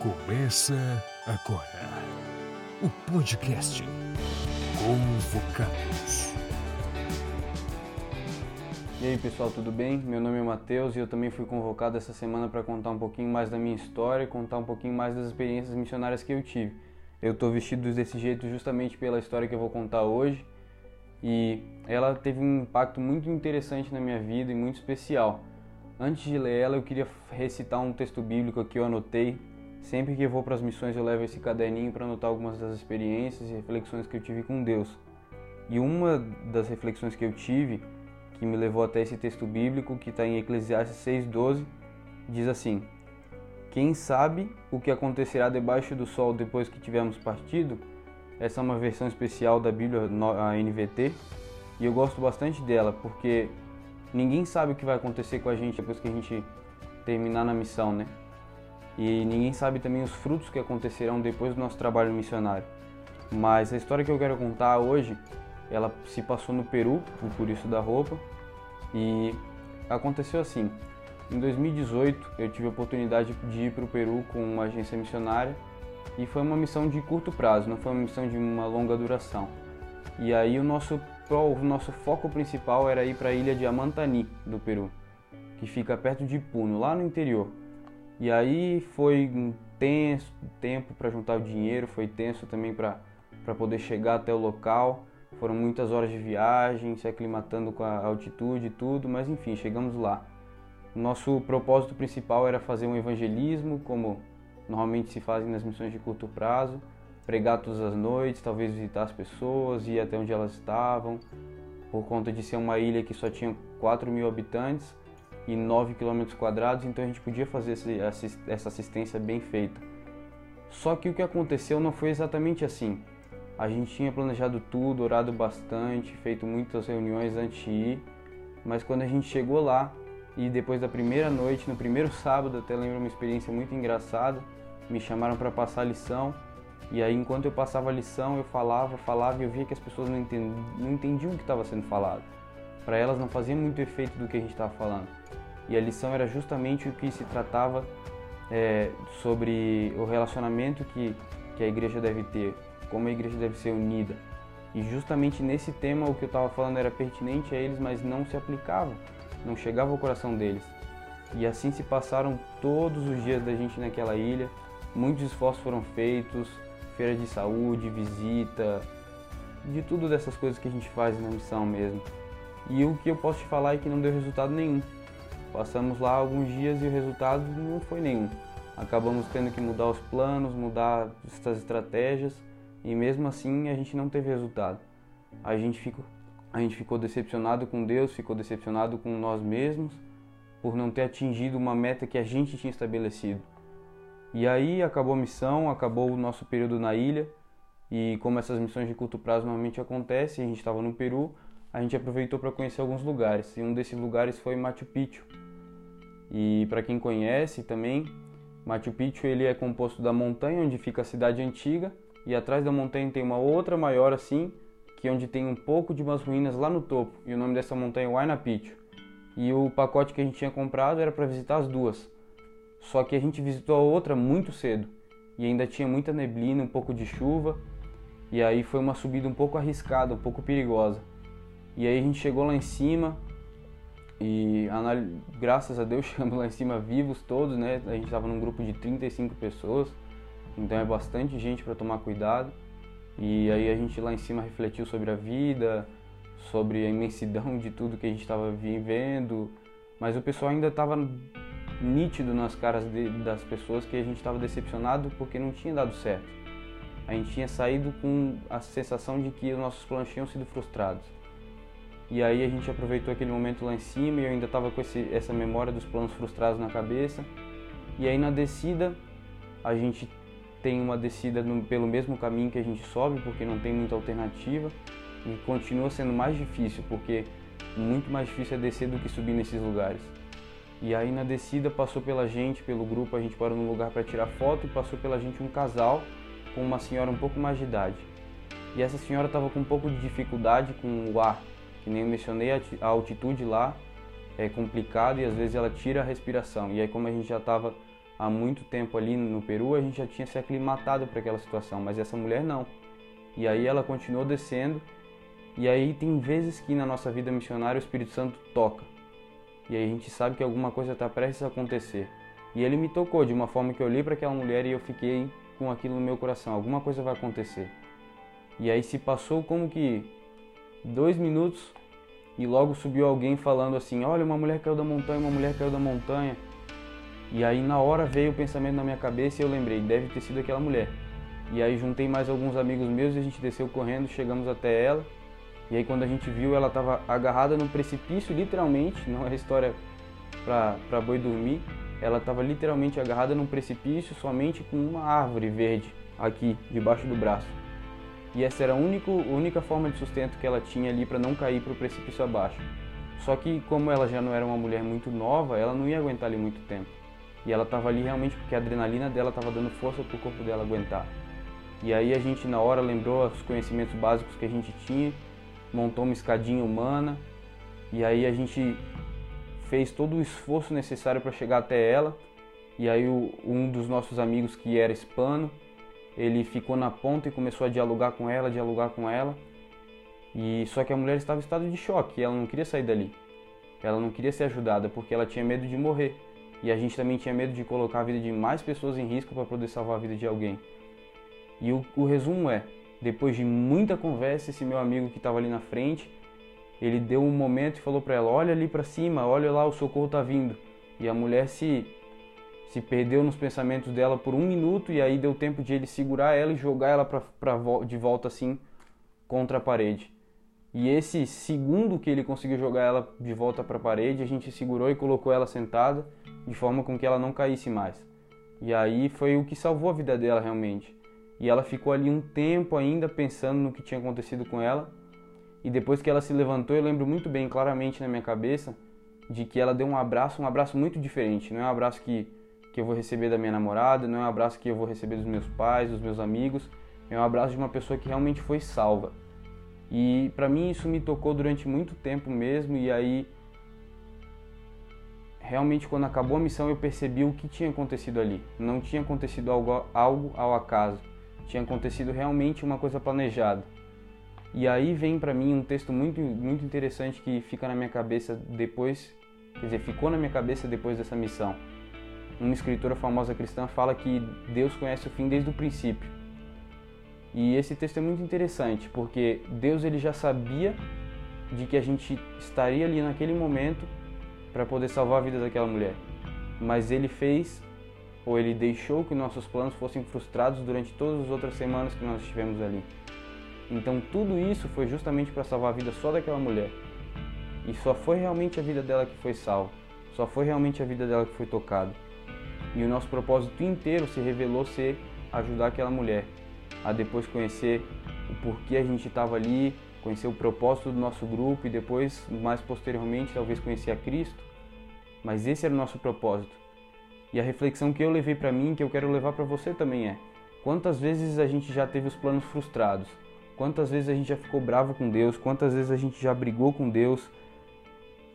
Começa agora o podcast Convocados. E aí pessoal, tudo bem? Meu nome é Matheus e eu também fui convocado essa semana para contar um pouquinho mais da minha história e contar um pouquinho mais das experiências missionárias que eu tive. Eu estou vestido desse jeito justamente pela história que eu vou contar hoje e ela teve um impacto muito interessante na minha vida e muito especial. Antes de ler ela, eu queria recitar um texto bíblico que eu anotei. Sempre que vou para as missões, eu levo esse caderninho para anotar algumas das experiências e reflexões que eu tive com Deus. E uma das reflexões que eu tive, que me levou até esse texto bíblico, que está em Eclesiastes 6,12, diz assim: Quem sabe o que acontecerá debaixo do sol depois que tivermos partido? Essa é uma versão especial da Bíblia, a NVT, e eu gosto bastante dela porque ninguém sabe o que vai acontecer com a gente depois que a gente terminar na missão, né? E ninguém sabe também os frutos que acontecerão depois do nosso trabalho missionário. Mas a história que eu quero contar hoje, ela se passou no Peru, por isso da roupa, e aconteceu assim. Em 2018, eu tive a oportunidade de ir para o Peru com uma agência missionária e foi uma missão de curto prazo, não foi uma missão de uma longa duração. E aí o nosso o nosso foco principal era ir para a ilha de Amantani, do Peru, que fica perto de Puno, lá no interior. E aí foi um tenso tempo para juntar o dinheiro, foi tenso também para poder chegar até o local. Foram muitas horas de viagem, se aclimatando com a altitude e tudo, mas enfim, chegamos lá. Nosso propósito principal era fazer um evangelismo, como normalmente se fazem nas missões de curto prazo, pregar todas as noites, talvez visitar as pessoas, ir até onde elas estavam, por conta de ser uma ilha que só tinha 4 mil habitantes e 9 quilômetros quadrados, então a gente podia fazer essa assistência bem feita. Só que o que aconteceu não foi exatamente assim. A gente tinha planejado tudo, orado bastante, feito muitas reuniões antes de ir, mas quando a gente chegou lá e depois da primeira noite, no primeiro sábado, até lembro uma experiência muito engraçada, me chamaram para passar a lição. E aí, enquanto eu passava a lição, eu falava, falava e eu via que as pessoas não não entendiam o que estava sendo falado. Para elas não fazia muito efeito do que a gente estava falando. E a lição era justamente o que se tratava é, sobre o relacionamento que, que a igreja deve ter, como a igreja deve ser unida. E justamente nesse tema o que eu estava falando era pertinente a eles, mas não se aplicava, não chegava ao coração deles. E assim se passaram todos os dias da gente naquela ilha, Muitos esforços foram feitos, feira de saúde, visita, de tudo dessas coisas que a gente faz na missão mesmo. E o que eu posso te falar é que não deu resultado nenhum. Passamos lá alguns dias e o resultado não foi nenhum. Acabamos tendo que mudar os planos, mudar essas estratégias e mesmo assim a gente não teve resultado. A gente ficou, a gente ficou decepcionado com Deus, ficou decepcionado com nós mesmos por não ter atingido uma meta que a gente tinha estabelecido. E aí acabou a missão, acabou o nosso período na ilha. E como essas missões de curto prazo normalmente acontecem, a gente estava no Peru, a gente aproveitou para conhecer alguns lugares. E um desses lugares foi Machu Picchu. E para quem conhece também, Machu Picchu ele é composto da montanha onde fica a cidade antiga e atrás da montanha tem uma outra maior assim, que é onde tem um pouco de umas ruínas lá no topo. E o nome dessa montanha é Huayna Picchu. E o pacote que a gente tinha comprado era para visitar as duas. Só que a gente visitou a outra muito cedo e ainda tinha muita neblina, um pouco de chuva. E aí foi uma subida um pouco arriscada, um pouco perigosa. E aí a gente chegou lá em cima e graças a Deus chegamos lá em cima vivos todos, né? A gente estava num grupo de 35 pessoas, então é bastante gente para tomar cuidado. E aí a gente lá em cima refletiu sobre a vida, sobre a imensidão de tudo que a gente estava vivendo, mas o pessoal ainda estava nítido nas caras de, das pessoas que a gente estava decepcionado porque não tinha dado certo. A gente tinha saído com a sensação de que os nossos planos tinham sido frustrados. E aí a gente aproveitou aquele momento lá em cima e eu ainda estava com esse, essa memória dos planos frustrados na cabeça. E aí na descida, a gente tem uma descida no, pelo mesmo caminho que a gente sobe, porque não tem muita alternativa. E continua sendo mais difícil, porque muito mais difícil é descer do que subir nesses lugares. E aí na descida passou pela gente, pelo grupo, a gente parou num lugar para tirar foto e passou pela gente um casal com uma senhora um pouco mais de idade. E essa senhora estava com um pouco de dificuldade com o ar, que nem eu mencionei, a altitude lá é complicada e às vezes ela tira a respiração. E aí como a gente já estava há muito tempo ali no Peru, a gente já tinha se aclimatado para aquela situação, mas essa mulher não. E aí ela continuou descendo, e aí tem vezes que na nossa vida missionária o Espírito Santo toca. E aí a gente sabe que alguma coisa está prestes a acontecer. E ele me tocou de uma forma que eu olhei para aquela mulher e eu fiquei com aquilo no meu coração, alguma coisa vai acontecer. E aí se passou como que dois minutos e logo subiu alguém falando assim, olha uma mulher caiu da montanha, uma mulher caiu da montanha. E aí na hora veio o pensamento na minha cabeça e eu lembrei, deve ter sido aquela mulher. E aí juntei mais alguns amigos meus e a gente desceu correndo, chegamos até ela. E aí quando a gente viu, ela estava agarrada num precipício, literalmente, não é história para boi dormir. Ela estava literalmente agarrada num precipício, somente com uma árvore verde aqui debaixo do braço. E essa era a única, única forma de sustento que ela tinha ali para não cair para o precipício abaixo. Só que como ela já não era uma mulher muito nova, ela não ia aguentar ali muito tempo. E ela estava ali realmente porque a adrenalina dela estava dando força para o corpo dela aguentar. E aí a gente na hora lembrou os conhecimentos básicos que a gente tinha, montou uma escadinha humana e aí a gente fez todo o esforço necessário para chegar até ela. E aí um dos nossos amigos que era hispano, ele ficou na ponta e começou a dialogar com ela, dialogar com ela. E só que a mulher estava em estado de choque, ela não queria sair dali. Ela não queria ser ajudada porque ela tinha medo de morrer. E a gente também tinha medo de colocar a vida de mais pessoas em risco para poder salvar a vida de alguém. E o, o resumo é: depois de muita conversa, esse meu amigo que estava ali na frente, ele deu um momento e falou para ela: Olha ali para cima, olha lá, o socorro está vindo. E a mulher se se perdeu nos pensamentos dela por um minuto e aí deu tempo de ele segurar ela e jogar ela pra, pra, de volta assim contra a parede. E esse segundo que ele conseguiu jogar ela de volta para a parede, a gente segurou e colocou ela sentada de forma com que ela não caísse mais. E aí foi o que salvou a vida dela realmente. E ela ficou ali um tempo ainda pensando no que tinha acontecido com ela. E depois que ela se levantou, eu lembro muito bem, claramente na minha cabeça, de que ela deu um abraço, um abraço muito diferente. Não é um abraço que, que eu vou receber da minha namorada, não é um abraço que eu vou receber dos meus pais, dos meus amigos. É um abraço de uma pessoa que realmente foi salva. E para mim isso me tocou durante muito tempo mesmo. E aí realmente quando acabou a missão eu percebi o que tinha acontecido ali. Não tinha acontecido algo, algo ao acaso, tinha acontecido realmente uma coisa planejada. E aí vem para mim um texto muito muito interessante que fica na minha cabeça depois, quer dizer, ficou na minha cabeça depois dessa missão. Uma escritora famosa cristã fala que Deus conhece o fim desde o princípio. E esse texto é muito interessante, porque Deus ele já sabia de que a gente estaria ali naquele momento para poder salvar a vida daquela mulher. Mas ele fez, ou ele deixou que nossos planos fossem frustrados durante todas as outras semanas que nós estivemos ali. Então tudo isso foi justamente para salvar a vida só daquela mulher. E só foi realmente a vida dela que foi salva. Só foi realmente a vida dela que foi tocada. E o nosso propósito inteiro se revelou ser ajudar aquela mulher a depois conhecer o porquê a gente estava ali, conhecer o propósito do nosso grupo e depois, mais posteriormente, talvez conhecer a Cristo. Mas esse era o nosso propósito. E a reflexão que eu levei para mim, que eu quero levar para você também é: quantas vezes a gente já teve os planos frustrados? Quantas vezes a gente já ficou bravo com Deus? Quantas vezes a gente já brigou com Deus?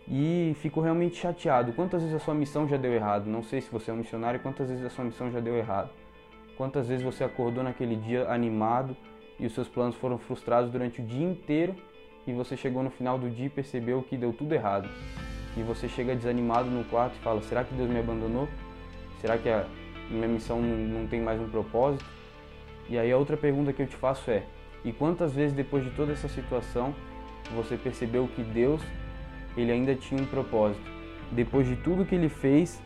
E ficou realmente chateado. Quantas vezes a sua missão já deu errado? Não sei se você é um missionário, quantas vezes a sua missão já deu errado? Quantas vezes você acordou naquele dia animado e os seus planos foram frustrados durante o dia inteiro e você chegou no final do dia e percebeu que deu tudo errado. E você chega desanimado no quarto e fala: será que Deus me abandonou? Será que a minha missão não tem mais um propósito? E aí a outra pergunta que eu te faço é: e quantas vezes depois de toda essa situação você percebeu que Deus ele ainda tinha um propósito? Depois de tudo que ele fez,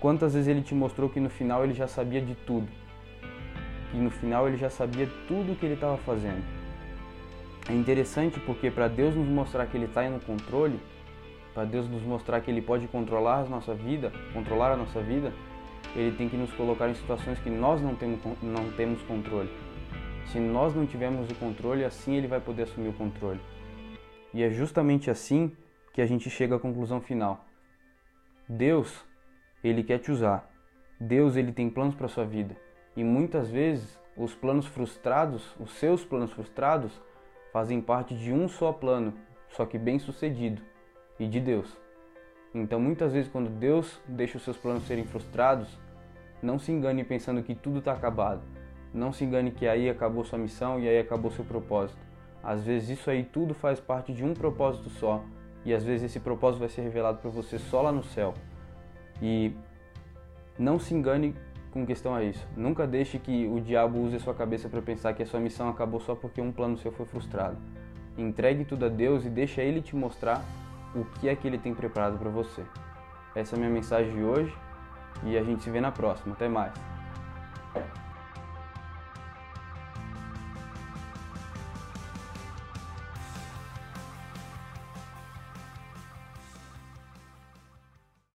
quantas vezes ele te mostrou que no final ele já sabia de tudo? e no final ele já sabia tudo o que ele estava fazendo. É interessante porque para Deus nos mostrar que Ele está no controle, para Deus nos mostrar que Ele pode controlar a nossa vida, controlar a nossa vida, Ele tem que nos colocar em situações que nós não temos, não temos controle. Se nós não tivermos o controle, assim Ele vai poder assumir o controle. E é justamente assim que a gente chega à conclusão final. Deus, Ele quer te usar. Deus, Ele tem planos para sua vida. E muitas vezes os planos frustrados, os seus planos frustrados, fazem parte de um só plano, só que bem sucedido, e de Deus. Então muitas vezes quando Deus deixa os seus planos serem frustrados, Não se engane pensando que tudo está acabado. Não se engane que aí acabou sua missão e aí acabou seu propósito. Às vezes isso aí tudo faz parte de um propósito só, e às vezes esse propósito vai ser revelado para você só lá no céu. E não se engane com questão a isso. Nunca deixe que o diabo use a sua cabeça para pensar que a sua missão acabou só porque um plano seu foi frustrado. Entregue tudo a Deus e deixa ele te mostrar o que é que ele tem preparado para você. Essa é a minha mensagem de hoje e a gente se vê na próxima. Até mais.